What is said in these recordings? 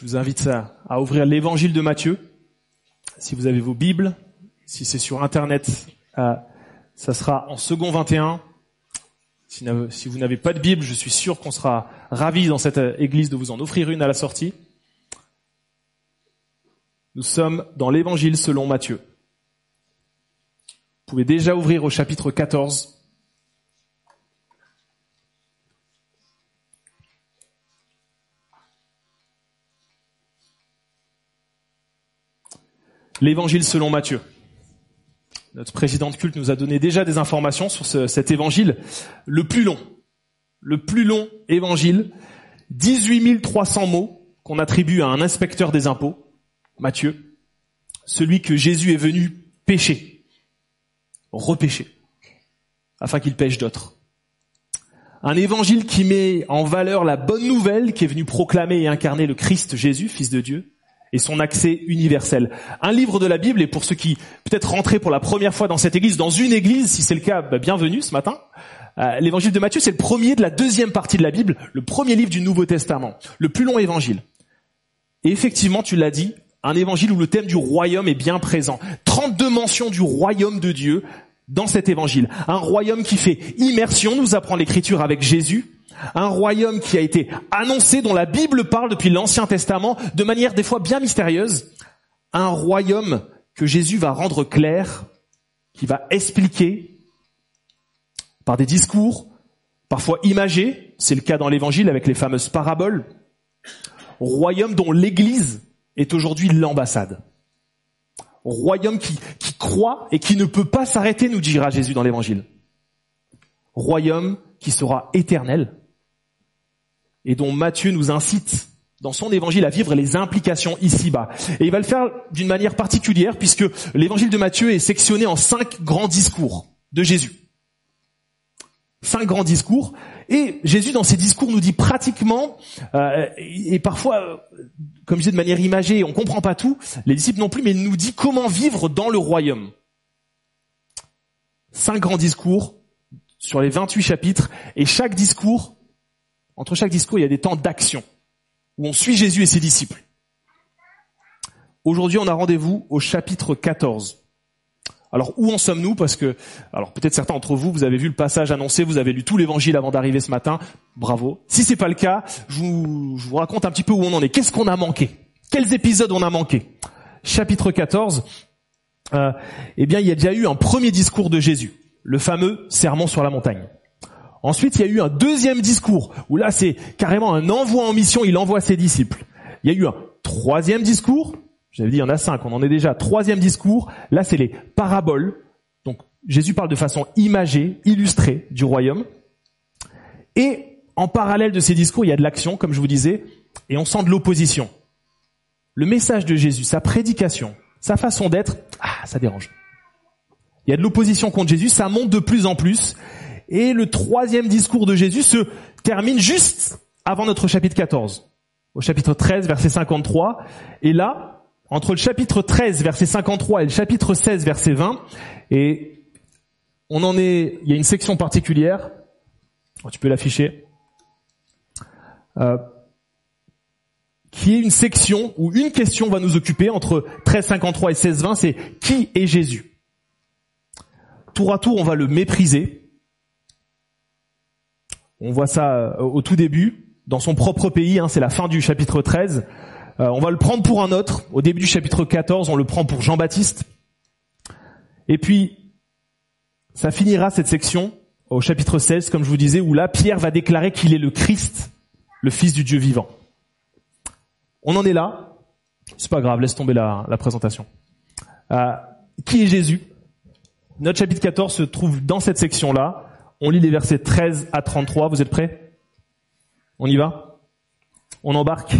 Je vous invite à, ouvrir l'évangile de Matthieu. Si vous avez vos Bibles, si c'est sur Internet, euh, ça sera en second 21. Si, si vous n'avez pas de Bible, je suis sûr qu'on sera ravis dans cette euh, église de vous en offrir une à la sortie. Nous sommes dans l'évangile selon Matthieu. Vous pouvez déjà ouvrir au chapitre 14. L'évangile selon Matthieu. Notre président de culte nous a donné déjà des informations sur cet évangile, le plus long, le plus long évangile, 18 300 mots qu'on attribue à un inspecteur des impôts, Matthieu, celui que Jésus est venu pécher, repêcher, afin qu'il pêche d'autres. Un évangile qui met en valeur la bonne nouvelle qui est venue proclamer et incarner le Christ Jésus, Fils de Dieu, et son accès universel. Un livre de la Bible, et pour ceux qui peut-être rentraient pour la première fois dans cette église, dans une église, si c'est le cas, bah, bienvenue ce matin. Euh, l'évangile de Matthieu, c'est le premier de la deuxième partie de la Bible, le premier livre du Nouveau Testament, le plus long évangile. Et effectivement, tu l'as dit, un évangile où le thème du royaume est bien présent. 32 mentions du royaume de Dieu dans cet évangile. Un royaume qui fait immersion, nous apprend l'écriture avec Jésus, un royaume qui a été annoncé, dont la Bible parle depuis l'Ancien Testament, de manière des fois bien mystérieuse. Un royaume que Jésus va rendre clair, qui va expliquer par des discours, parfois imagés, c'est le cas dans l'Évangile avec les fameuses paraboles, royaume dont l'Église est aujourd'hui l'ambassade. Royaume qui, croit et qui ne peut pas s'arrêter, nous dira Jésus dans l'Évangile. Royaume qui sera éternel, et dont Matthieu nous incite dans son évangile à vivre les implications ici-bas. Et il va le faire d'une manière particulière puisque l'évangile de Matthieu est sectionné en cinq grands discours de Jésus. Cinq grands discours. Et Jésus, dans ces discours, nous dit pratiquement, euh, et parfois, comme je disais de manière imagée, on comprend pas tout, les disciples non plus, mais il nous dit comment vivre dans le royaume. Cinq grands discours sur les 28 chapitres, et chaque discours entre chaque discours, il y a des temps d'action, où on suit Jésus et ses disciples. Aujourd'hui, on a rendez-vous au chapitre 14. Alors où en sommes-nous? Parce que, alors peut-être certains d'entre vous, vous avez vu le passage annoncé, vous avez lu tout l'évangile avant d'arriver ce matin. Bravo. Si c'est pas le cas, je vous, je vous raconte un petit peu où on en est. Qu'est-ce qu'on a manqué? Quels épisodes on a manqué? Chapitre 14. Euh, eh bien, il y a déjà eu un premier discours de Jésus, le fameux sermon sur la montagne. Ensuite, il y a eu un deuxième discours, où là, c'est carrément un envoi en mission, il envoie ses disciples. Il y a eu un troisième discours, j'avais dit, il y en a cinq, on en est déjà. Troisième discours, là, c'est les paraboles. Donc, Jésus parle de façon imagée, illustrée du royaume. Et en parallèle de ces discours, il y a de l'action, comme je vous disais, et on sent de l'opposition. Le message de Jésus, sa prédication, sa façon d'être, ah, ça dérange. Il y a de l'opposition contre Jésus, ça monte de plus en plus, et le troisième discours de Jésus se termine juste avant notre chapitre 14, au chapitre 13, verset 53. Et là, entre le chapitre 13, verset 53 et le chapitre 16, verset 20, et on en est, il y a une section particulière, tu peux l'afficher, euh, qui est une section où une question va nous occuper entre 13, 53 et 16, 20, c'est qui est Jésus? Tour à tour, on va le mépriser, on voit ça euh, au tout début, dans son propre pays, hein, c'est la fin du chapitre 13. Euh, on va le prendre pour un autre. Au début du chapitre 14, on le prend pour Jean-Baptiste. Et puis, ça finira cette section au chapitre 16, comme je vous disais, où là, Pierre va déclarer qu'il est le Christ, le Fils du Dieu vivant. On en est là. C'est pas grave, laisse tomber la, présentation. Euh, qui est Jésus? Notre chapitre 14 se trouve dans cette section-là. On lit les versets 13 à 33. Vous êtes prêts? On y va? On embarque?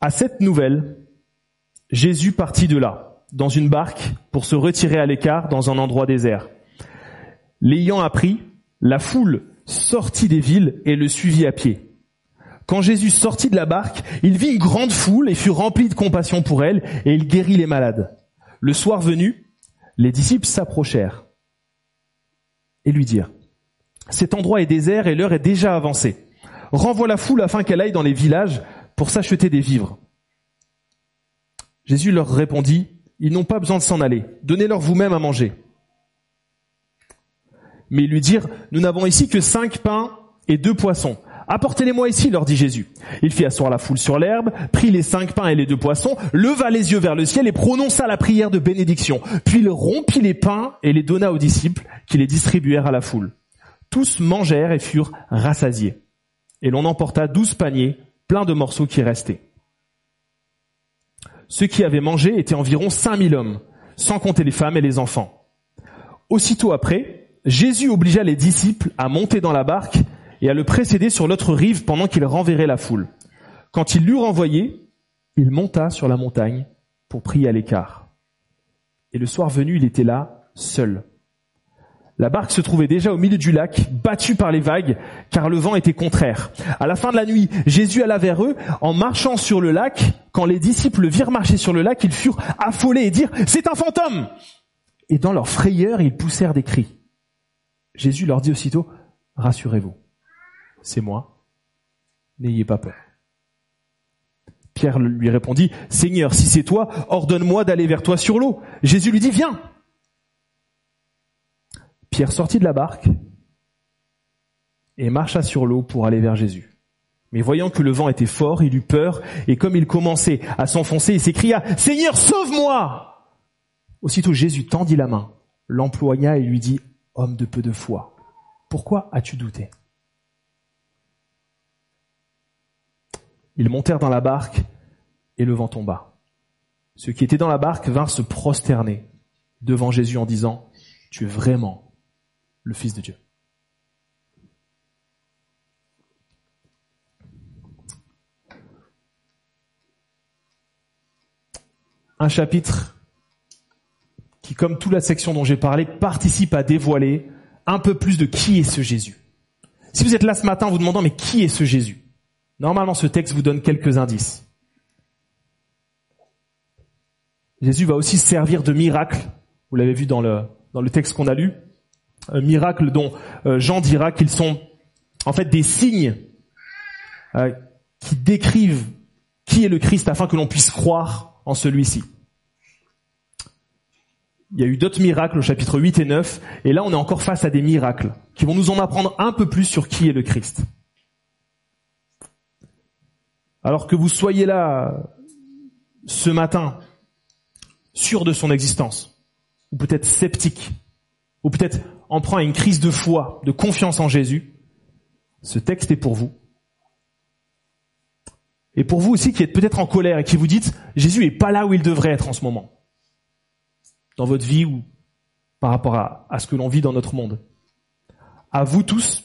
À cette nouvelle, Jésus partit de là, dans une barque, pour se retirer à l'écart dans un endroit désert. L'ayant appris, la foule sortit des villes et le suivit à pied. Quand Jésus sortit de la barque, il vit une grande foule et fut rempli de compassion pour elle, et il guérit les malades. Le soir venu, les disciples s'approchèrent. et lui dirent, cet endroit est désert et l'heure est déjà avancée. Renvoie la foule afin qu'elle aille dans les villages pour s'acheter des vivres. Jésus leur répondit, ils n'ont pas besoin de s'en aller, donnez-leur vous-même à manger. Mais ils lui dirent, nous n'avons ici que cinq pains et deux poissons. Apportez-les-moi ici, leur dit Jésus. Il fit asseoir la foule sur l'herbe, prit les cinq pains et les deux poissons, leva les yeux vers le ciel et prononça la prière de bénédiction. Puis il rompit les pains et les donna aux disciples, qui les distribuèrent à la foule. Tous mangèrent et furent rassasiés. Et l'on emporta douze paniers pleins de morceaux qui restaient. Ceux qui avaient mangé étaient environ cinq mille hommes, sans compter les femmes et les enfants. Aussitôt après, Jésus obligea les disciples à monter dans la barque et à le précéder sur l'autre rive pendant qu'il renverrait la foule. Quand il l'eut renvoyé, il monta sur la montagne pour prier à l'écart. Et le soir venu, il était là, seul. La barque se trouvait déjà au milieu du lac, battue par les vagues, car le vent était contraire. À la fin de la nuit, Jésus alla vers eux, en marchant sur le lac. Quand les disciples le virent marcher sur le lac, ils furent affolés et dirent, c'est un fantôme! Et dans leur frayeur, ils poussèrent des cris. Jésus leur dit aussitôt, rassurez-vous c'est moi. N'ayez pas peur. Pierre lui répondit, Seigneur, si c'est toi, ordonne-moi d'aller vers toi sur l'eau. Jésus lui dit, viens. Pierre sortit de la barque et marcha sur l'eau pour aller vers Jésus. Mais voyant que le vent était fort, il eut peur, et comme il commençait à s'enfoncer, il s'écria, Seigneur, sauve-moi! Aussitôt Jésus tendit la main, l'employa et lui dit, Homme de peu de foi, pourquoi as-tu douté? Ils montèrent dans la barque et le vent tomba. Ceux qui étaient dans la barque vinrent se prosterner devant Jésus en disant, Tu es vraiment le Fils de Dieu. Un chapitre qui, comme toute la section dont j'ai parlé, participe à dévoiler un peu plus de qui est ce Jésus. Si vous êtes là ce matin en vous demandant mais qui est ce Jésus? Normalement, ce texte vous donne quelques indices. Jésus va aussi servir de miracle. Vous l'avez vu dans le, dans le texte qu'on a lu. Un miracle dont euh, Jean dira qu'ils sont en fait des signes euh, qui décrivent qui est le Christ afin que l'on puisse croire en celui-ci. Il y a eu d'autres miracles au chapitre 8 et 9, et là on est encore face à des miracles qui vont nous en apprendre un peu plus sur qui est le Christ. Alors que vous soyez là ce matin, sûr de son existence, ou peut-être sceptique, ou peut-être en prend à une crise de foi, de confiance en Jésus, ce texte est pour vous. Et pour vous aussi qui êtes peut-être en colère et qui vous dites, Jésus est pas là où il devrait être en ce moment, dans votre vie ou par rapport à, à ce que l'on vit dans notre monde. À vous tous,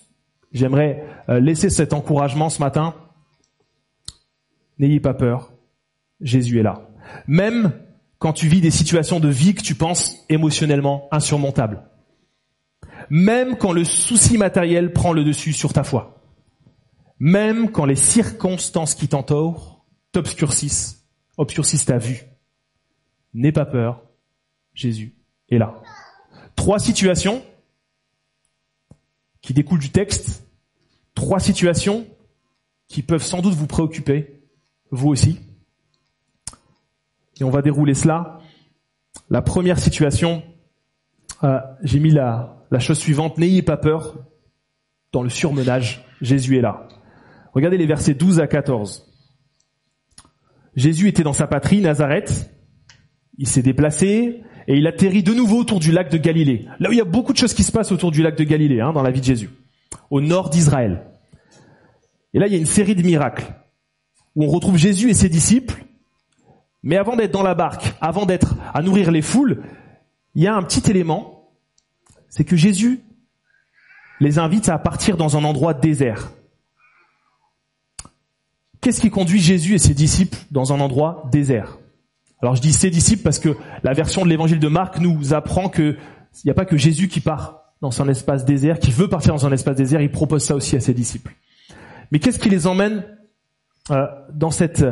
j'aimerais euh, laisser cet encouragement ce matin N'ayez pas peur, Jésus est là. Même quand tu vis des situations de vie que tu penses émotionnellement insurmontables. Même quand le souci matériel prend le dessus sur ta foi. Même quand les circonstances qui t'entourent t'obscurcissent, obscurcissent ta vue. N'aie pas peur, Jésus est là. Trois situations qui découlent du texte, trois situations qui peuvent sans doute vous préoccuper vous aussi. Et on va dérouler cela. La première situation, euh, j'ai mis la, chose suivante, n'ayez pas peur dans le surmenage, Jésus est là. Regardez les versets 12 à 14. Jésus était dans sa patrie, Nazareth, il s'est déplacé et il atterrit de nouveau autour du lac de Galilée. Là où il y a beaucoup de choses qui se passent autour du lac de Galilée, hein, dans la vie de Jésus, au nord d'Israël. Et là, il y a une série de miracles où on retrouve Jésus et ses disciples. Mais avant d'être dans la barque, avant d'être à nourrir les foules, il y a un petit élément, c'est que Jésus les invite à partir dans un endroit désert. Qu'est-ce qui conduit Jésus et ses disciples dans un endroit désert? Alors je dis ses disciples parce que la version de l'évangile de Marc nous apprend que il n'y a pas que Jésus qui part dans un espace désert, qui veut partir dans un espace désert, il propose ça aussi à ses disciples. Mais qu'est-ce qui les emmène euh, dans cet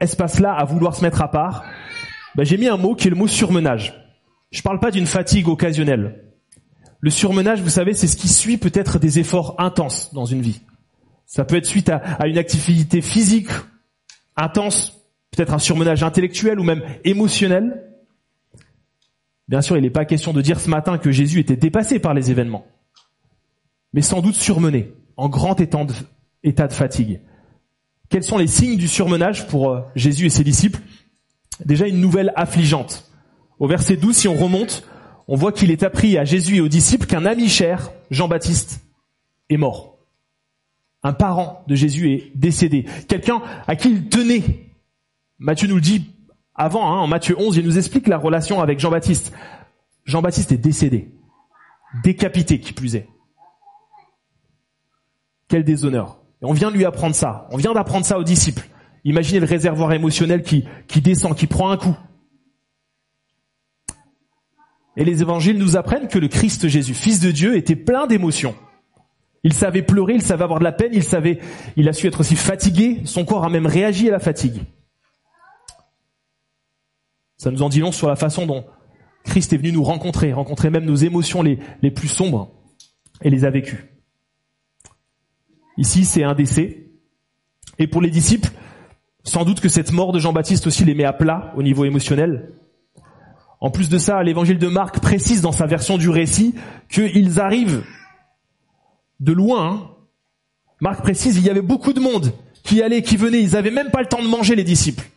espace-là à vouloir se mettre à part, ben, j'ai mis un mot qui est le mot surmenage. Je parle pas d'une fatigue occasionnelle. Le surmenage, vous savez, c'est ce qui suit peut-être des efforts intenses dans une vie. Ça peut être suite à, une activité physique intense, peut-être un surmenage intellectuel ou même émotionnel. Bien sûr, il n'est pas question de dire ce matin que Jésus était dépassé par les événements, mais sans doute surmené, en grand état de fatigue. Quels sont les signes du surmenage pour euh, Jésus et ses disciples? Déjà une nouvelle affligeante. Au verset 12, si on remonte, on voit qu'il est appris à Jésus et aux disciples qu'un ami cher, Jean-Baptiste, est mort. Un parent de Jésus est décédé. Quelqu'un à qui il tenait. Matthieu nous le dit avant, hein, en Matthieu 11, il nous explique la relation avec Jean-Baptiste. Jean-Baptiste est décédé. Décapité, qui plus est. Quel déshonneur. Et on vient lui apprendre ça. On vient d'apprendre ça aux disciples. Imaginez le réservoir émotionnel qui, qui descend, qui prend un coup. Et les évangiles nous apprennent que le Christ Jésus, fils de Dieu, était plein d'émotions. Il savait pleurer, il savait avoir de la peine, il savait, il a su être aussi fatigué, son corps a même réagi à la fatigue. Ça nous en dit long sur la façon dont Christ est venu nous rencontrer, rencontrer même nos émotions les plus sombres et les a vécues. Ici, c'est un décès. Et pour les disciples, sans doute que cette mort de Jean-Baptiste aussi les met à plat au niveau émotionnel. En plus de ça, l'évangile de Marc précise dans sa version du récit qu'ils arrivent de loin. Hein. Marc précise, il y avait beaucoup de monde qui allait, qui venait, ils n'avaient même pas le temps de manger les disciples.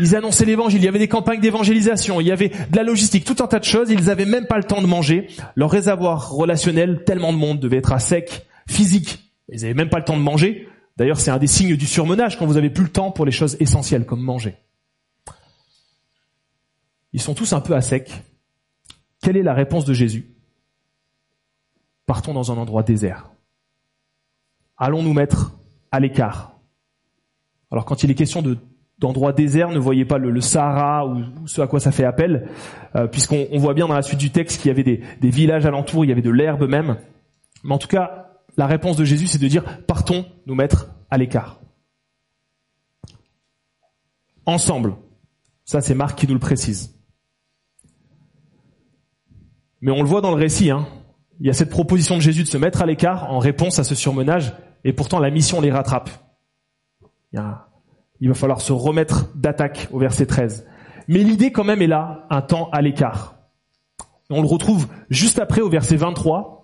Ils annonçaient l'évangile, il y avait des campagnes d'évangélisation, il y avait de la logistique, tout un tas de choses, ils n'avaient même pas le temps de manger. Leur réservoir relationnel, tellement de monde devait être à sec, physique. Ils n'avaient même pas le temps de manger. D'ailleurs, c'est un des signes du surmenage quand vous avez plus le temps pour les choses essentielles comme manger. Ils sont tous un peu à sec. Quelle est la réponse de Jésus? Partons dans un endroit désert. Allons nous mettre à l'écart. Alors quand il est question de d'endroits déserts, ne voyez pas le, Sahara ou, ce à quoi ça fait appel, euh, puisqu'on voit bien dans la suite du texte qu'il y avait des, des, villages alentours, il y avait de l'herbe même. Mais en tout cas, la réponse de Jésus, c'est de dire partons nous mettre à l'écart. Ensemble. Ça, c'est Marc qui nous le précise. Mais on le voit dans le récit, hein. il y a cette proposition de Jésus de se mettre à l'écart en réponse à ce surmenage, et pourtant la mission les rattrape. Il va falloir se remettre d'attaque au verset 13. Mais l'idée quand même est là, un temps à l'écart. On le retrouve juste après au verset 23,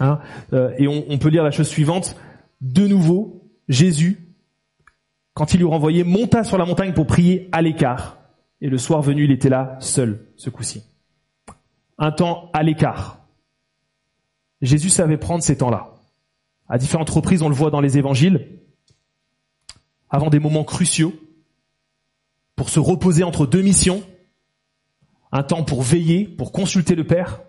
hein, euh, et on, peut lire la chose suivante. De nouveau, Jésus, quand il lui renvoyait, monta sur la montagne pour prier à l'écart. Et le soir venu, il était là, seul, ce coup-ci. Un temps à l'écart. Jésus savait prendre ces temps-là. À différentes reprises, on le voit dans les évangiles avant des moments cruciaux, pour se reposer entre deux missions, un temps pour veiller, pour consulter le Père.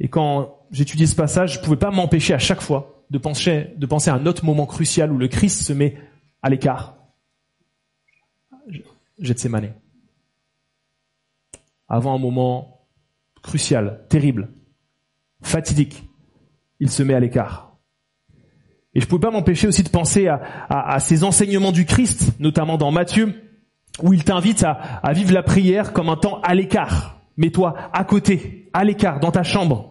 Et quand j'étudiais ce passage, je pouvais pas m'empêcher à chaque fois de penser, de à un autre moment crucial où le Christ se met à l'écart. Gethsemane. Avant un moment crucial, terrible, fatidique, il se met à l'écart. Et je ne pouvais pas m'empêcher aussi de penser à, ces enseignements du Christ, notamment dans Matthieu, où il t'invite à, à vivre la prière comme un temps à l'écart. Mets-toi à côté, à l'écart, dans ta chambre.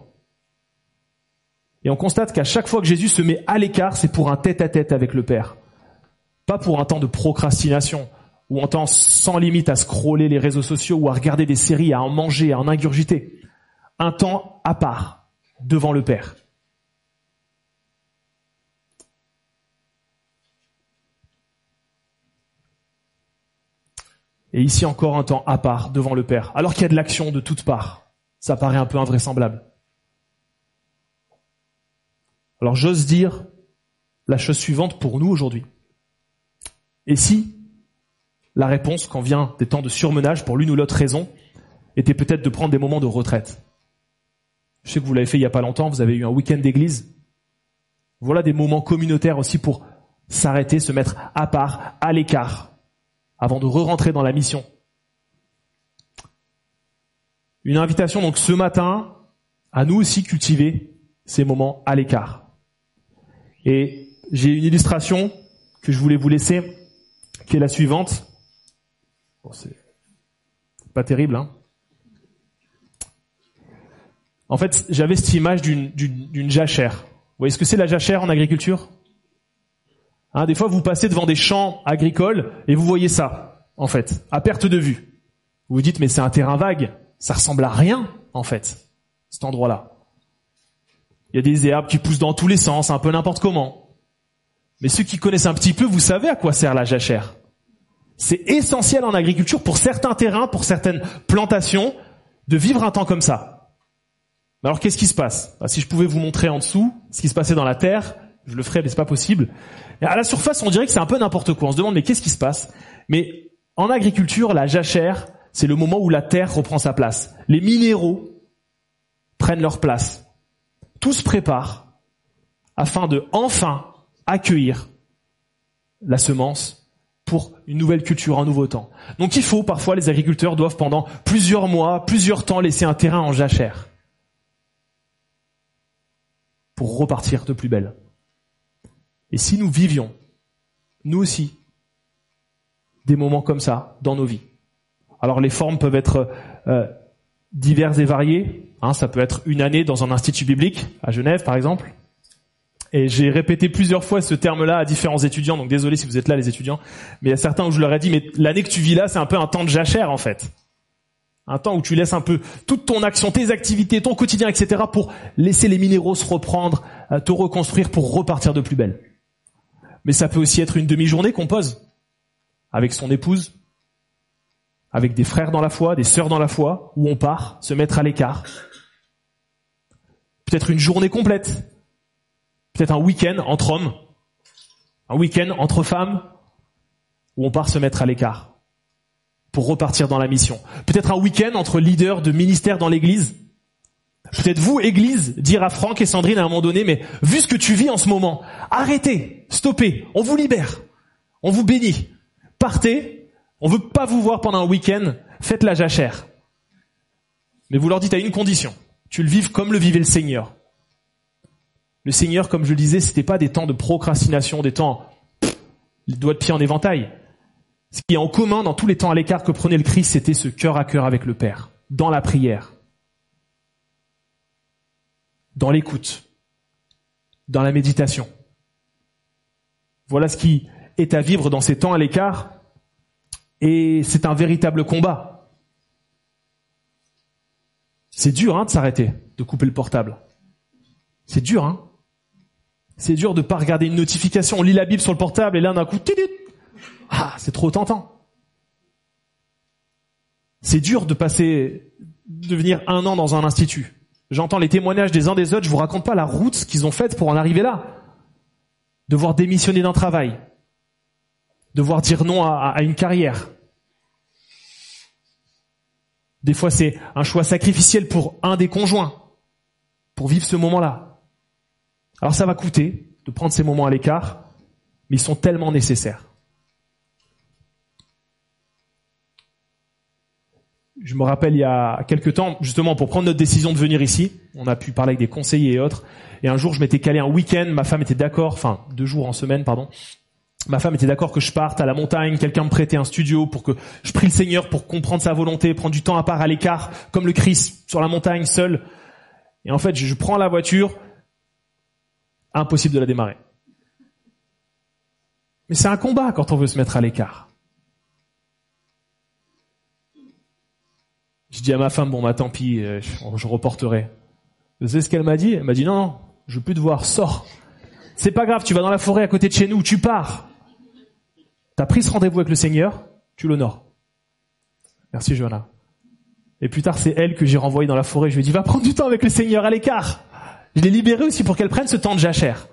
Et on constate qu'à chaque fois que Jésus se met à l'écart, c'est pour un tête-à-tête avec le Père. Pas pour un temps de procrastination, ou un temps sans limite à scroller les réseaux sociaux, ou à regarder des séries, à en manger, à en ingurgiter. Un temps à part, devant le Père. Et ici encore un temps à part devant le Père, alors qu'il y a de l'action de toutes parts. Ça paraît un peu invraisemblable. Alors j'ose dire la chose suivante pour nous aujourd'hui. Et si la réponse, quand vient des temps de surmenage, pour l'une ou l'autre raison, était peut-être de prendre des moments de retraite? Je sais que vous l'avez fait il n'y a pas longtemps, vous avez eu un week-end d'église. Voilà des moments communautaires aussi pour s'arrêter, se mettre à part, à l'écart, avant de re-rentrer dans la mission. Une invitation donc ce matin à nous aussi cultiver ces moments à l'écart. Et j'ai une illustration que je voulais vous laisser, qui est la suivante. Bon, c'est pas terrible, hein En fait, j'avais cette image d'une, jachère. Vous voyez ce que c'est la jachère en agriculture? Hein, Des fois, vous passez devant des champs agricoles et vous voyez ça, en fait, à perte de vue. Vous vous dites, mais c'est un terrain vague. Ça ressemble à rien, en fait, cet endroit-là. Il y a des herbes qui poussent dans tous les sens, un peu n'importe comment. Mais ceux qui connaissent un petit peu, vous savez à quoi sert la jachère. C'est essentiel en agriculture pour certains terrains, pour certaines plantations, de vivre un temps comme ça. Alors qu'est-ce qui se passe? Bah, Si je pouvais vous montrer en dessous ce qui se passait dans la terre, je le ferais, mais c'est pas possible. À la surface, on dirait que c'est un peu n'importe quoi. On se demande mais qu'est-ce qui se passe? Mais en agriculture, la jachère, c'est le moment où la terre reprend sa place. Les minéraux prennent leur place. Tout se prépare afin de enfin accueillir la semence pour une nouvelle culture, un nouveau temps. Donc il faut, parfois, les agriculteurs doivent pendant plusieurs mois, plusieurs temps laisser un terrain en jachère pour repartir de plus belle. Et si nous vivions, nous aussi, des moments comme ça dans nos vies, alors les formes peuvent être euh, diverses et variées. Hein, ça peut être une année dans un institut biblique, à Genève par exemple. Et j'ai répété plusieurs fois ce terme-là à différents étudiants, donc désolé si vous êtes là les étudiants, mais il y a certains où je leur ai dit, mais l'année que tu vis là, c'est un peu un temps de jachère en fait. Un temps où tu laisses un peu toute ton action, tes activités, ton quotidien, etc. pour laisser les minéraux se reprendre, euh, te reconstruire pour repartir de plus belle. Mais ça peut aussi être une demi-journée qu'on pose avec son épouse, avec des frères dans la foi, des sœurs dans la foi, où on part se mettre à l'écart. Peut-être une journée complète, peut-être un week-end entre hommes, un week-end entre femmes, où on part se mettre à l'écart pour repartir dans la mission. Peut-être un week-end entre leaders de ministères dans l'église. Peut-être vous, église, dire à Franck et Sandrine à un moment donné, mais vu ce que tu vis en ce moment, arrêtez, stoppez, on vous libère, on vous bénit. Partez on veut pas vous voir pendant un week-end, faites la jachère. Mais vous leur dites à une condition. Tu le vives comme le vivait le Seigneur. Le Seigneur, comme je le disais, c'était pas des temps de procrastination, des temps, les doigts de pied en éventail. Ce qui est en commun dans tous les temps à l'écart que prenait le Christ, c'était ce cœur à cœur avec le Père, dans la prière, dans l'écoute, dans la méditation. Voilà ce qui est à vivre dans ces temps à l'écart et c'est un véritable combat. C'est dur hein, de s'arrêter, de couper le portable. C'est dur, hein C'est dur de pas regarder une notification. On lit la Bible sur le portable et là d'un coup, ah, c'est trop tentant. C'est dur de passer, de venir un an dans un institut. J'entends les témoignages des uns des autres. Je vous raconte pas la route qu'ils ont faite pour en arriver là. Devoir démissionner d'un travail, devoir dire non à, une carrière. Des fois, c'est un choix sacrificiel pour un des conjoints, pour vivre ce moment-là. Alors ça va coûter de prendre ces moments à l'écart, mais ils sont tellement nécessaires. Je me rappelle il y a quelques temps, justement pour prendre notre décision de venir ici, on a pu parler avec des conseillers et autres, et un jour je m'étais calé un week-end, ma femme était d'accord, enfin deux jours en semaine, pardon, Ma femme était d'accord que je parte à la montagne, quelqu'un me prêtait un studio pour que je prie le Seigneur pour comprendre sa volonté, prendre du temps à part à l'écart, comme le Christ sur la montagne seul. Et en fait, je, prends la voiture, impossible de la démarrer. Mais c'est un combat quand on veut se mettre à l'écart. Je dis à ma femme, bon bah tant pis, euh, je, reporterai. Vous savez ce qu'elle m'a dit? Elle m'a dit non, non, je veux plus te voir, sors. C'est pas grave, tu vas dans la forêt à côté de chez nous, tu pars. T'as pris ce rendez-vous avec le Seigneur, tu l'honores. Merci Johanna. Et plus tard, c'est elle que j'ai renvoyée dans la forêt. Je lui ai dit, va prendre du temps avec le Seigneur à l'écart. Je l'ai libérée aussi pour qu'elle prenne ce temps de jachère.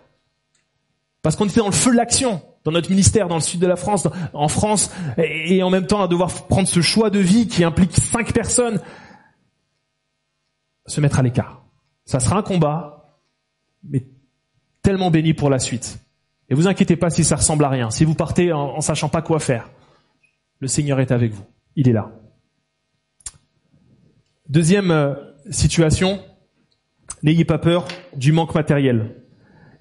Parce qu'on était dans le feu de l'action, dans notre ministère, dans le sud de la France, en France, et en même temps à devoir prendre ce choix de vie qui implique cinq personnes, se mettre à l'écart. Ça sera un combat, mais tellement béni pour la suite. Et vous inquiétez pas si ça ressemble à rien, si vous partez en, sachant pas quoi faire. Le Seigneur est avec vous. Il est là. Deuxième euh, situation, n'ayez pas peur du manque matériel.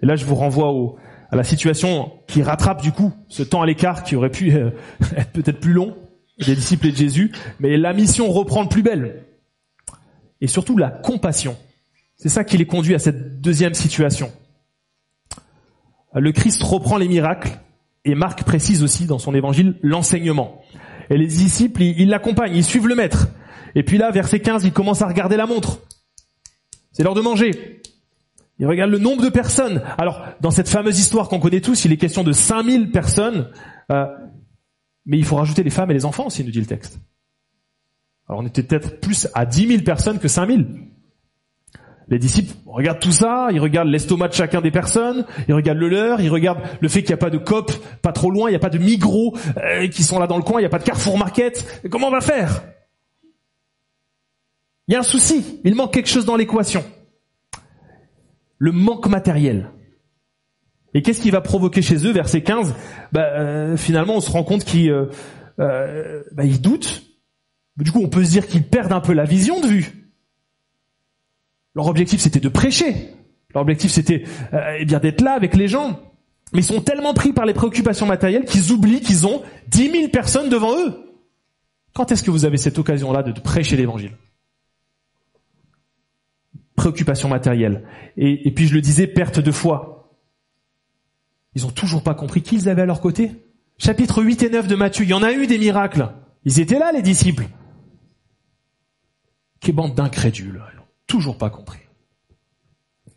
Et là, je vous renvoie à la situation qui rattrape du coup ce temps à l'écart qui aurait pu euh, être peut-être plus long des disciples de Jésus, mais la mission reprend le plus belle. Et surtout la compassion C'est ça qui les conduit à cette deuxième situation. Le Christ reprend les miracles et Marc précise aussi dans son évangile l'enseignement. Et les disciples, ils l'accompagnent, ils suivent le maître. Et puis là, verset 15, ils commencent à regarder la montre. C'est l'heure de manger. Ils regardent le nombre de personnes. Alors, dans cette fameuse histoire qu'on connaît tous, il est question de 5000 personnes. Euh, mais il faut rajouter les femmes et les enfants aussi, nous dit le texte. Alors on était peut-être plus à 10 000 personnes que 5 000. Les disciples regardent tout ça, ils regardent l'estomac de chacun des personnes, ils regardent le leur, ils regardent le fait qu'il n'y a pas de COP pas trop loin, il n'y a pas de Migros euh, qui sont là dans le coin, il n'y a pas de Carrefour Market. comment on va faire? Il y a un souci, il manque quelque chose dans l'équation. Le manque matériel. Et qu'est-ce qui va provoquer chez eux, verset 15 bah, euh, Finalement, on se rend compte qu'ils euh, bah, ils doutent. Du coup, on peut se dire qu'ils perdent un peu la vision de vue. Leur objectif, c'était de prêcher. Leur objectif, c'était euh, eh bien d'être là avec les gens. Mais ils sont tellement pris par les préoccupations matérielles qu'ils oublient qu'ils ont dix mille personnes devant eux. Quand est-ce que vous avez cette occasion-là de, prêcher l'évangile? Préoccupation matérielle. Et, puis je le disais, perte de foi. Ils ont toujours pas compris qui ils avaient à leur côté. Chapitre 8 et 9 de Matthieu, il y en a eu des miracles. Ils étaient là, les disciples. Quelle bande d'incrédules toujours pas compris.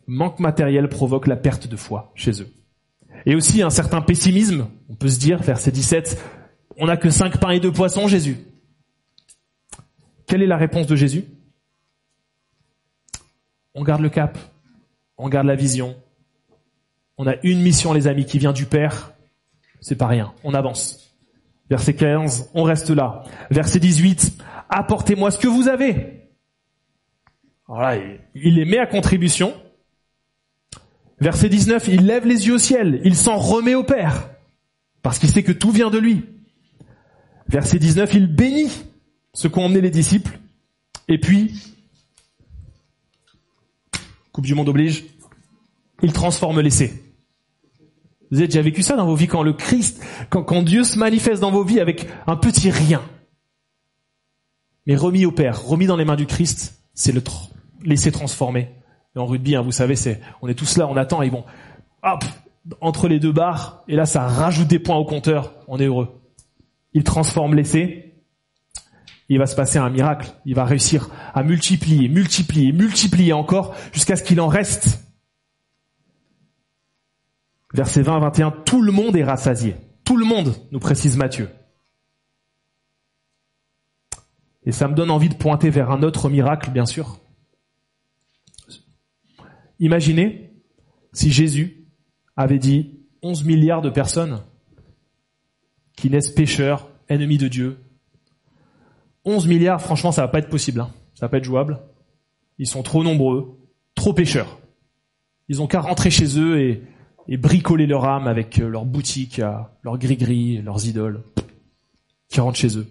Manque matériel provoque la perte de foi chez eux. Et aussi un certain pessimisme, on peut se dire, verset 17, on n'a que cinq pains et deux poissons, Jésus. Quelle est la réponse de Jésus? On garde le cap, on garde la vision. On a une mission, les amis, qui vient du Père. C'est pas rien, on avance. Verset 15, on reste là. Verset 18, apportez-moi ce que vous avez. Il les met à contribution. Verset 19, il lève les yeux au ciel, il s'en remet au Père, parce qu'il sait que tout vient de lui. Verset 19, il bénit ce qu'ont emmené les disciples, et puis, Coupe du Monde oblige, il transforme l'essai. Vous avez déjà vécu ça dans vos vies quand le Christ, quand, quand Dieu se manifeste dans vos vies avec un petit rien, mais remis au Père, remis dans les mains du Christ, c'est le, laisser transformer. En rugby, hein, vous savez, c'est, on est tous là, on attend, et ils vont, hop, entre les deux barres, et là, ça rajoute des points au compteur, on est heureux. Il transforme l'essai, il va se passer un miracle. Il va réussir à multiplier, multiplier, multiplier encore, jusqu'à ce qu'il en reste. Verset 20 à 21, tout le monde est rassasié. Tout le monde, nous précise Matthieu. Et ça me donne envie de pointer vers un autre miracle, bien sûr. Imaginez si Jésus avait dit 11 milliards de personnes qui naissent pécheurs, ennemis de Dieu. 11 milliards, franchement, ça va pas être possible. Hein. Ça va pas être jouable. Ils sont trop nombreux, trop pécheurs. Ils ont qu'à rentrer chez eux et, bricoler leur âme avec euh, leurs boutiques, leurs gris-gris, leurs idoles, qui rentrent chez eux.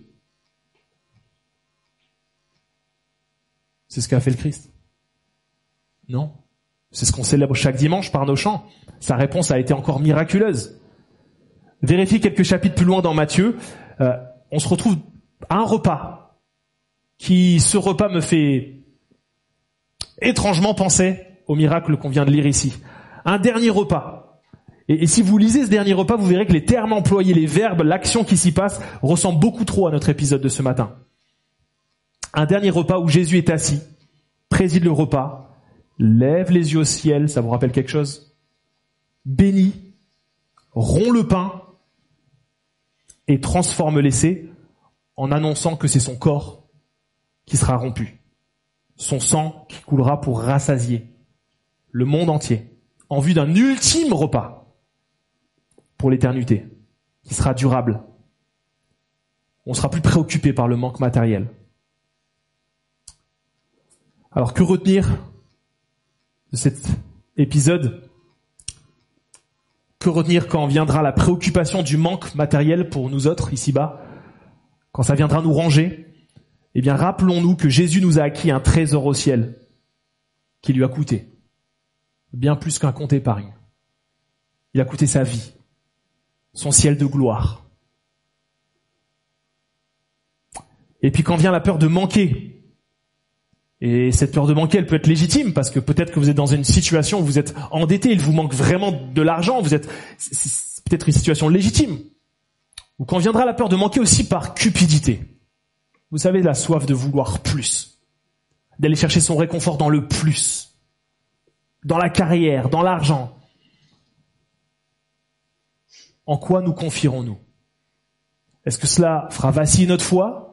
C'est ce qu'a fait le Christ. Non? C'est ce qu'on célèbre chaque dimanche par nos chants. Sa réponse a été encore miraculeuse. Vérifiez quelques chapitres plus loin dans Matthieu. Euh, on se retrouve à un repas qui, ce repas me fait étrangement penser au miracle qu'on vient de lire ici. Un dernier repas. Et, et, si vous lisez ce dernier repas, vous verrez que les termes employés, les verbes, l'action qui s'y passe ressemblent beaucoup trop à notre épisode de ce matin. Un dernier repas où Jésus est assis, préside le repas, lève les yeux au ciel, ça vous rappelle quelque chose? Bénit, rompt le pain et transforme l'essai en annonçant que c'est son corps qui sera rompu, son sang qui coulera pour rassasier le monde entier en vue d'un ultime repas pour l'éternité qui sera durable. On sera plus préoccupé par le manque matériel. Alors que retenir? De cet épisode. Que retenir quand viendra la préoccupation du manque matériel pour nous autres ici-bas? Quand ça viendra nous ranger? Eh bien, rappelons-nous que Jésus nous a acquis un trésor au ciel qui lui a coûté bien plus qu'un compte épargne. Il a coûté sa vie, son ciel de gloire. Et puis quand vient la peur de manquer, Et cette peur de manquer, elle peut être légitime parce que peut-être que vous êtes dans une situation où vous êtes endetté, il vous manque vraiment de l'argent, vous êtes, peut-être une situation légitime. Ou quand viendra la peur de manquer aussi par cupidité. Vous savez, la soif de vouloir plus. D'aller chercher son réconfort dans le plus. Dans la carrière, dans l'argent. En quoi nous confierons-nous? Est-ce que cela fera vaciller notre foi?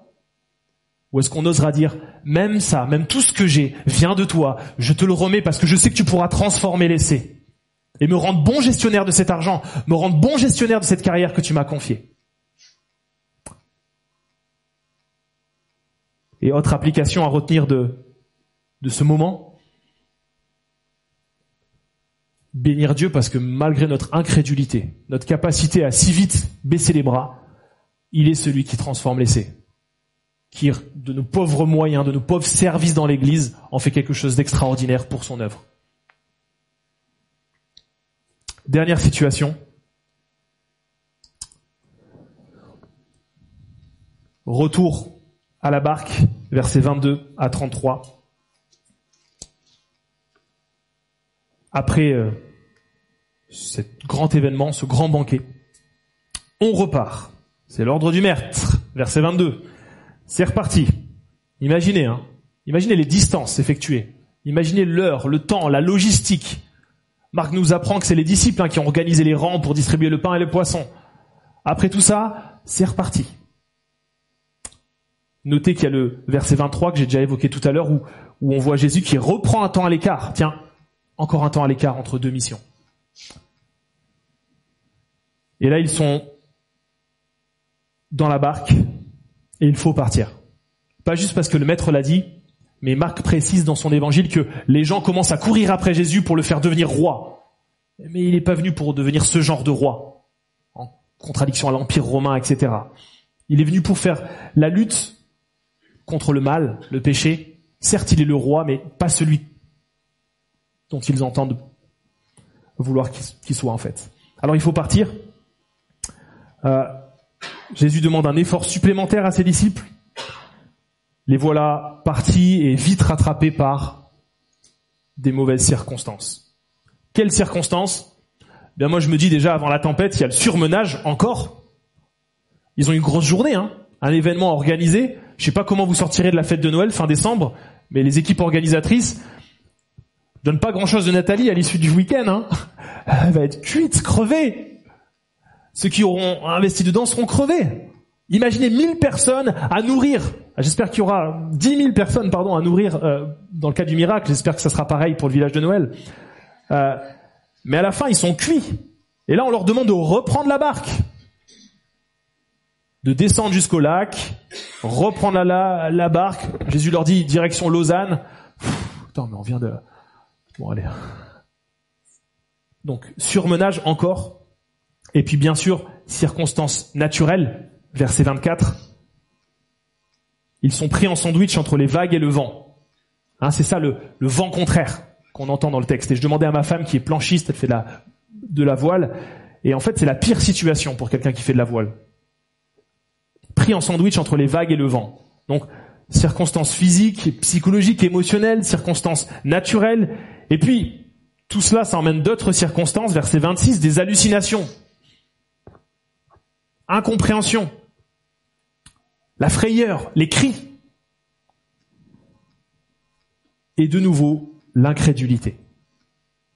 Ou est-ce qu'on osera dire, même ça, même tout ce que j'ai vient de toi, je te le remets parce que je sais que tu pourras transformer l'essai et me rendre bon gestionnaire de cet argent, me rendre bon gestionnaire de cette carrière que tu m'as confiée. Et autre application à retenir de, de ce moment, bénir Dieu parce que malgré notre incrédulité, notre capacité à si vite baisser les bras, il est celui qui transforme l'essai qui, de nos pauvres moyens, de nos pauvres services dans l'Église, en fait quelque chose d'extraordinaire pour son œuvre. Dernière situation. Retour à la barque, versets 22 à 33. Après euh, ce grand événement, ce grand banquet, on repart. C'est l'ordre du maître, verset 22. C'est reparti. Imaginez, hein. Imaginez les distances effectuées. Imaginez l'heure, le temps, la logistique. Marc nous apprend que c'est les disciples hein, qui ont organisé les rangs pour distribuer le pain et les poissons. Après tout ça, c'est reparti. Notez qu'il y a le verset 23 que j'ai déjà évoqué tout à l'heure où on voit Jésus qui reprend un temps à l'écart. Tiens, encore un temps à l'écart entre deux missions. Et là, ils sont dans la barque et il faut partir. Pas juste parce que le maître l'a dit, mais Marc précise dans son évangile que les gens commencent à courir après Jésus pour le faire devenir roi. Mais il n'est pas venu pour devenir ce genre de roi, en contradiction à l'Empire romain, etc. Il est venu pour faire la lutte contre le mal, le péché. Certes, il est le roi, mais pas celui dont ils entendent vouloir qu'il soit en fait. Alors il faut partir. Euh, Jésus demande un effort supplémentaire à ses disciples. Les voilà partis et vite rattrapés par des mauvaises circonstances. Quelles circonstances? Bien moi je me dis déjà avant la tempête, il y a le surmenage encore. Ils ont une grosse journée, hein un événement organisé. Je sais pas comment vous sortirez de la fête de Noël fin décembre, mais les équipes organisatrices donnent pas grand chose de Nathalie à l'issue du week-end. Hein. Elle va être cuite, crevée. Ceux qui auront investi dedans seront crevés. Imaginez 1000 personnes à nourrir. J'espère qu'il y aura 10 000 personnes pardon, à nourrir euh, dans le cas du miracle. J'espère que ça sera pareil pour le village de Noël. Euh, mais à la fin, ils sont cuits. Et là, on leur demande de reprendre la barque, de descendre jusqu'au lac, reprendre la, barque. Jésus leur dit direction Lausanne. attends, mais on vient de... Bon, allez. Donc, surmenage encore. Et puis bien sûr, circonstances naturelles, verset 24. Ils sont pris en sandwich entre les vagues et le vent. Hein, c'est ça le, vent contraire qu'on entend dans le texte. Et je demandais à ma femme qui est planchiste, elle fait de la, de la voile, et en fait c'est la pire situation pour quelqu'un qui fait de la voile. Pris en sandwich entre les vagues et le vent. Donc circonstances physiques, psychologiques, émotionnelles, circonstances naturelles, et puis tout cela, ça emmène d'autres circonstances, verset 26, des hallucinations incompréhension, la frayeur, les cris, et de nouveau l'incrédulité.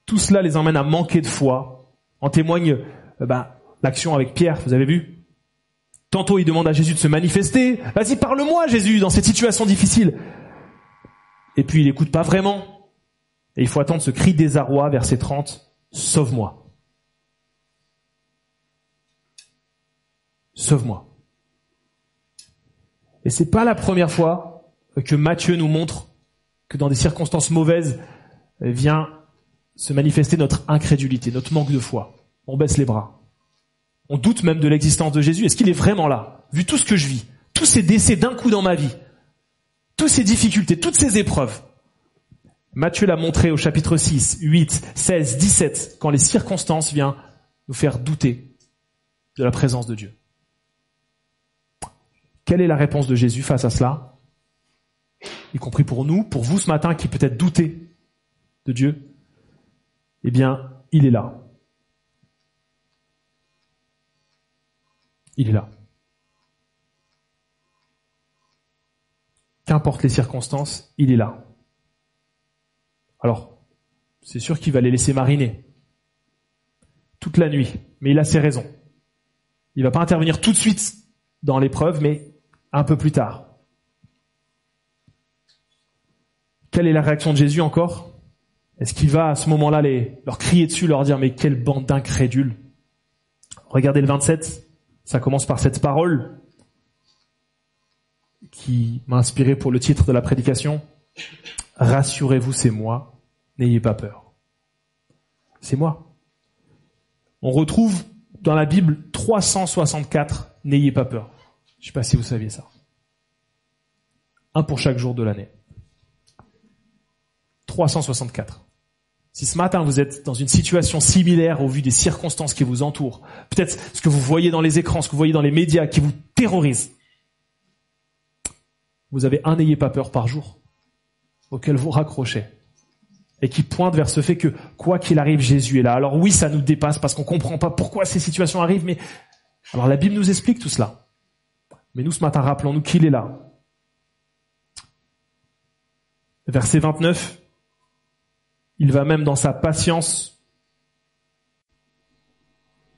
Tout cela les emmène à manquer de foi. En témoigne euh, bah, l'action avec Pierre, vous avez vu Tantôt il demande à Jésus de se manifester. Vas-y, parle-moi Jésus dans cette situation difficile. Et puis il n'écoute pas vraiment. Et il faut attendre ce cri désarroi, verset 30, Sauve-moi. Sauve-moi. Et c'est pas la première fois que Matthieu nous montre que dans des circonstances mauvaises vient se manifester notre incrédulité, notre manque de foi. On baisse les bras. On doute même de l'existence de Jésus. Est-ce qu'il est vraiment là Vu tout ce que je vis, tous ces décès d'un coup dans ma vie, toutes ces difficultés, toutes ces épreuves? Matthieu l'a montré au chapitre 6, 8, 16, 17, quand les circonstances viennent nous faire douter de la présence de Dieu. Quelle est la réponse de Jésus face à cela? Y compris pour nous, pour vous ce matin qui peut-être doutez de Dieu, eh bien, il est là. Il est là. Qu'importe les circonstances, il est là. Alors, c'est sûr qu'il va les laisser mariner toute la nuit, mais il a ses raisons. Il va pas intervenir tout de suite dans l'épreuve, mais un peu plus tard. Quelle est la réaction de Jésus encore? Est-ce qu'il va à ce moment-là les, leur crier dessus, leur dire mais quelle bande d'incrédules? Regardez le 27, ça commence par cette parole qui m'a inspiré pour le titre de la prédication. Rassurez-vous, c'est moi, n'ayez pas peur. C'est moi. On retrouve dans la Bible 364 n'ayez pas peur. Je sais pas si vous saviez ça. Un pour chaque jour de l'année. 364. Si ce matin vous êtes dans une situation similaire au vu des circonstances qui vous entourent, peut-être ce que vous voyez dans les écrans, ce que vous voyez dans les médias qui vous terrorisent, vous avez un n'ayez pas peur par jour auquel vous raccrochez et qui pointe vers ce fait que quoi qu'il arrive, Jésus est là. Alors oui, ça nous dépasse parce qu'on comprend pas pourquoi ces situations arrivent, mais alors la Bible nous explique tout cela. Mais nous ce matin, rappelons-nous qu'il est là. Verset 29, il va même dans sa patience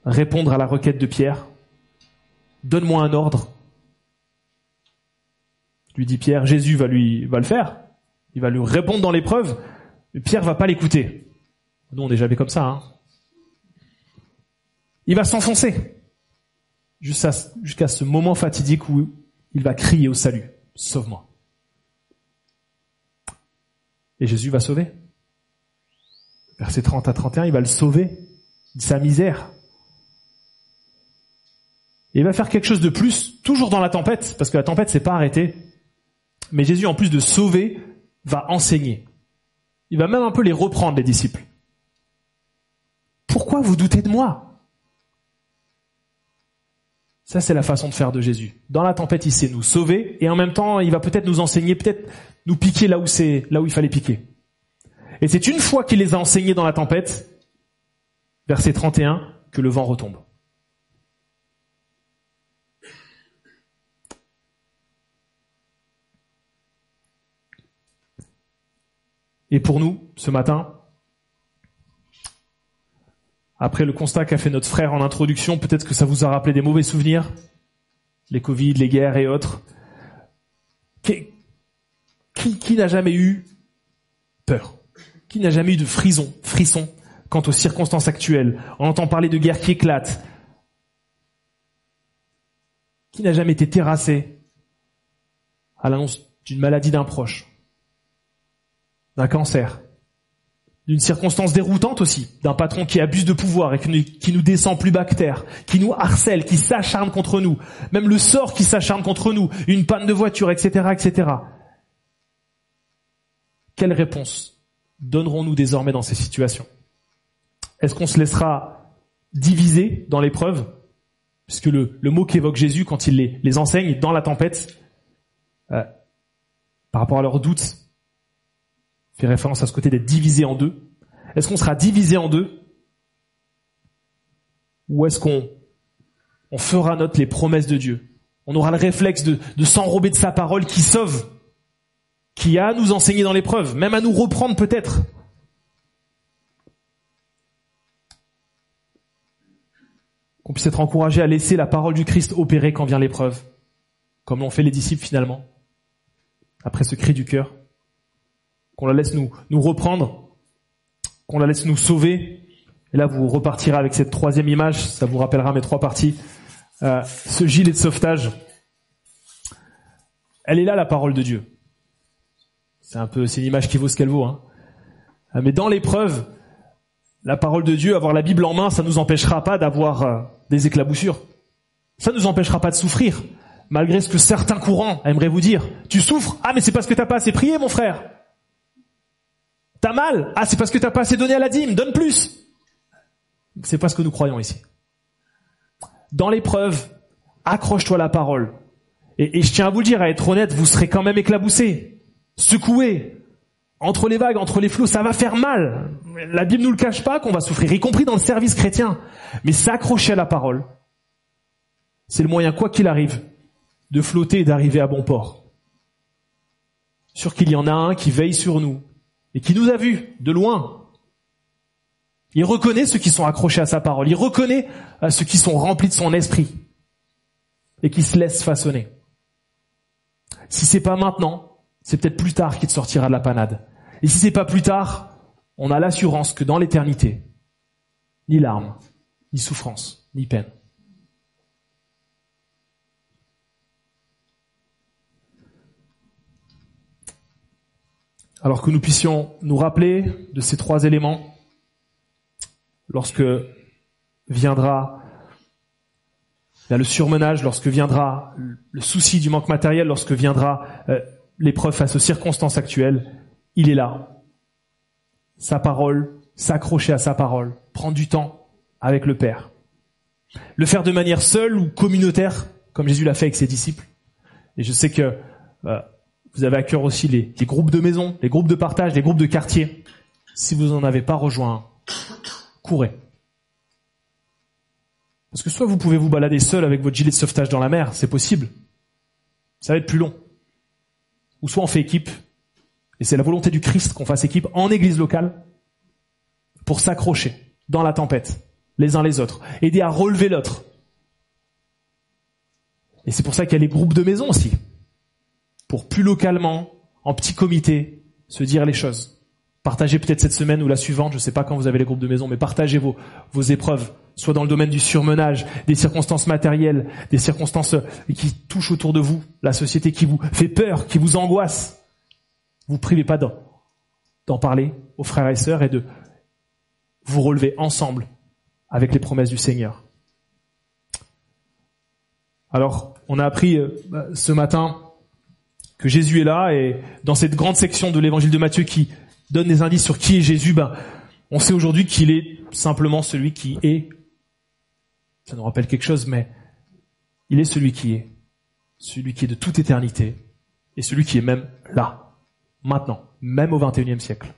répondre à la requête de Pierre. Donne-moi un ordre. Lui dit Pierre, Jésus va lui, va le faire. Il va lui répondre dans l'épreuve. Mais Pierre va pas l'écouter. Nous, on n'est jamais comme ça. Hein. Il va s'enfoncer jusqu'à ce moment fatidique où il va crier au salut. Sauve-moi. Et Jésus va sauver. Verset 30 à 31, il va le sauver de sa misère. Et il va faire quelque chose de plus, toujours dans la tempête, parce que la tempête s'est pas arrêtée. Mais Jésus, en plus de sauver, va enseigner. Il va même un peu les reprendre, les disciples. Pourquoi vous doutez de moi? Ça, c'est la façon de faire de Jésus. Dans la tempête, il sait nous sauver, et en même temps, il va peut-être nous enseigner, peut-être nous piquer là où c'est, là où il fallait piquer. Et c'est une fois qu'il les a enseignés dans la tempête, verset 31, que le vent retombe. Et pour nous, ce matin, après le constat qu'a fait notre frère en introduction, peut-être que ça vous a rappelé des mauvais souvenirs, les Covid, les guerres et autres. Qui, qui, n'a jamais eu peur? Qui n'a jamais eu de frison, frisson quant aux circonstances actuelles? On entend parler de guerres qui éclatent. Qui n'a jamais été terrassé à l'annonce d'une maladie d'un proche d'un cancer, d'une circonstance déroutante aussi, d'un patron qui abuse de pouvoir et qui nous descend plus bactère, qui nous harcèle, qui s'acharne contre nous, même le sort qui s'acharne contre nous, une panne de voiture, etc., etc. Quelle réponse donnerons-nous désormais dans ces situations? Est-ce qu'on se laissera diviser dans l'épreuve? Puisque le, mot qu'évoque Jésus quand il les, les enseigne dans la tempête, euh, par rapport à leurs doutes, fait référence à ce côté d'être divisé en deux. Est-ce qu'on sera divisé en deux Ou est-ce qu'on on fera note les promesses de Dieu? On aura le réflexe de, de s'enrober de sa parole qui sauve, qui a à nous enseigner dans l'épreuve, même à nous reprendre peut-être. Qu'on puisse être encouragé à laisser la parole du Christ opérer quand vient l'épreuve, comme l'ont fait les disciples finalement, après ce cri du cœur qu'on la laisse nous, reprendre, qu'on la laisse nous sauver. Et là, vous repartirez avec cette troisième image, ça vous rappellera mes trois parties. Euh, ce gilet de sauvetage, elle est là la parole de Dieu. C'est un peu, c'est une image qui vaut ce qu'elle vaut. Hein. Euh, mais dans l'épreuve, la parole de Dieu, avoir la Bible en main, ça nous empêchera pas d'avoir euh, des éclaboussures. Ça nous empêchera pas de souffrir, malgré ce que certains courants aimeraient vous dire. Tu souffres? Ah mais c'est parce que t'as pas assez prié, mon frère. T'as mal? Ah, c'est parce que t'as pas assez donné à la dîme, donne plus C'est pas ce que nous croyons ici. Dans l'épreuve, accroche-toi à la parole. Et, je tiens à vous le dire, à être honnête, vous serez quand même éclaboussé. secoué, entre les vagues, entre les flots, ça va faire mal. La Bible nous le cache pas qu'on va souffrir, y compris dans le service chrétien. Mais s'accrocher à la parole, c'est le moyen, quoi qu'il arrive, de flotter et d'arriver à bon port. Sûr qu'il y en a un qui veille sur nous et qui nous a vus de loin. Il reconnaît ceux qui sont accrochés à sa parole. Il reconnaît euh, ceux qui sont remplis de son esprit et qui se laissent façonner. Si c'est pas maintenant, c'est peut-être plus tard qu'il sortira de la panade. Et si c'est pas plus tard, on a l'assurance que dans l'éternité, ni larmes, ni souffrance, ni peine. Alors que nous puissions nous rappeler de ces trois éléments lorsque viendra le surmenage, lorsque viendra le souci du manque matériel, lorsque viendra euh, l'épreuve face aux circonstances actuelles, il est là. Sa parole, s'accrocher à sa parole, prendre du temps avec le Père. Le faire de manière seule ou communautaire, comme Jésus l'a fait avec ses disciples. Et je sais que euh, vous avez à cœur aussi les, groupes de maison, les groupes de partage, les groupes de quartier. Si vous n'en avez pas rejoint, courez. Parce que soit vous pouvez vous balader seul avec votre gilet de sauvetage dans la mer, c'est possible. Ça va être plus long. Ou soit on fait équipe, et c'est la volonté du Christ qu'on fasse équipe en église locale pour s'accrocher dans la tempête, les uns les autres, aider à relever l'autre. Et c'est pour ça qu'il y a les groupes de maison aussi, pour plus localement, en petit comité, se dire les choses. Partagez peut-être cette semaine ou la suivante, je ne sais pas quand vous avez les groupes de maison, mais partagez vos, vos épreuves, soit dans le domaine du surmenage, des circonstances matérielles, des circonstances qui touchent autour de vous, la société qui vous fait peur, qui vous angoisse. Vous privez pas d'en parler aux frères et sœurs et de vous relever ensemble avec les promesses du Seigneur. Alors, on a appris euh, ce matin que Jésus est là et dans cette grande section de l'évangile de Matthieu qui donne des indices sur qui est Jésus, ben, on sait aujourd'hui qu'il est simplement celui qui est. Ça nous rappelle quelque chose, mais il est celui qui est, celui qui est de toute éternité et celui qui est même là maintenant, même au XXIe siècle.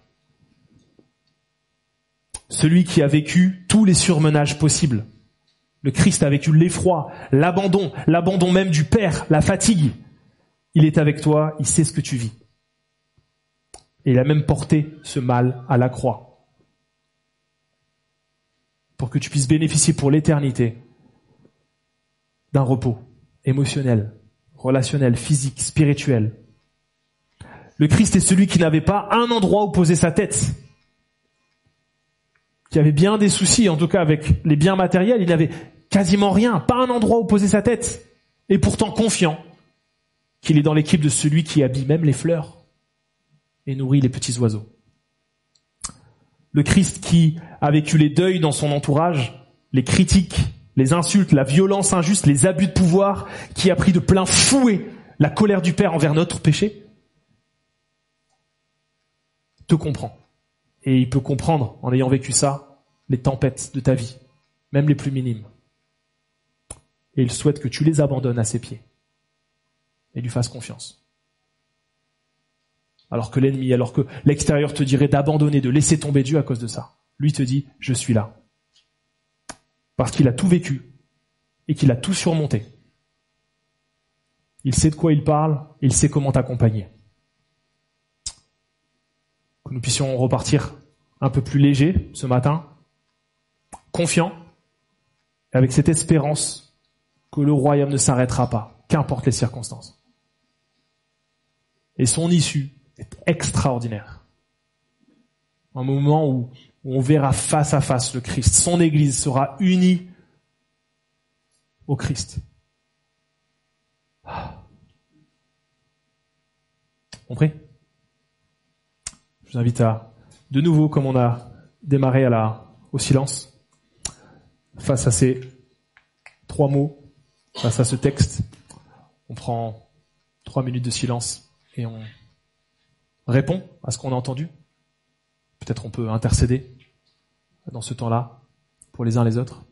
Celui qui a vécu tous les surmenages possibles. Le Christ a vécu l'effroi, l'abandon, l'abandon même du Père, la fatigue. Il est avec toi, il sait ce que tu vis. Et il a même porté ce mal à la croix. Pour que tu puisses bénéficier pour l'éternité d'un repos émotionnel, relationnel, physique, spirituel, le Christ est celui qui n'avait pas un endroit où poser sa tête. Qui avait bien des soucis, en tout cas avec les biens matériels, il n'avait quasiment rien, pas un endroit où poser sa tête. Et pourtant confiant qu'il est dans l'équipe de celui qui habille même les fleurs et nourrit les petits oiseaux. Le Christ qui a vécu les deuils dans son entourage, les critiques, les insultes, la violence injuste, les abus de pouvoir, qui a pris de plein fouet la colère du Père envers notre péché, te comprend. Et il peut comprendre, en ayant vécu ça, les tempêtes de ta vie, même les plus minimes. Et il souhaite que tu les abandonnes à ses pieds et lui fasses confiance. Alors que l'ennemi, alors que l'extérieur te dirait d'abandonner, de laisser tomber Dieu à cause de ça. Lui te dit, je suis là. Parce qu'il a tout vécu et qu'il a tout surmonté. Il sait de quoi il parle, il sait comment t'accompagner que nous puissions repartir un peu plus léger ce matin, confiant, avec cette espérance que le royaume ne s'arrêtera pas, qu'importe les circonstances. Et son issue est extraordinaire. Un moment où, on verra face à face le Christ. Son Église sera unie au Christ. Compris je vous invite à, de nouveau, comme on a démarré à la, au silence, face à ces trois mots, face à ce texte, on prend trois minutes de silence et on répond à ce qu'on a entendu. Peut-être on peut intercéder dans ce temps-là pour les uns les autres.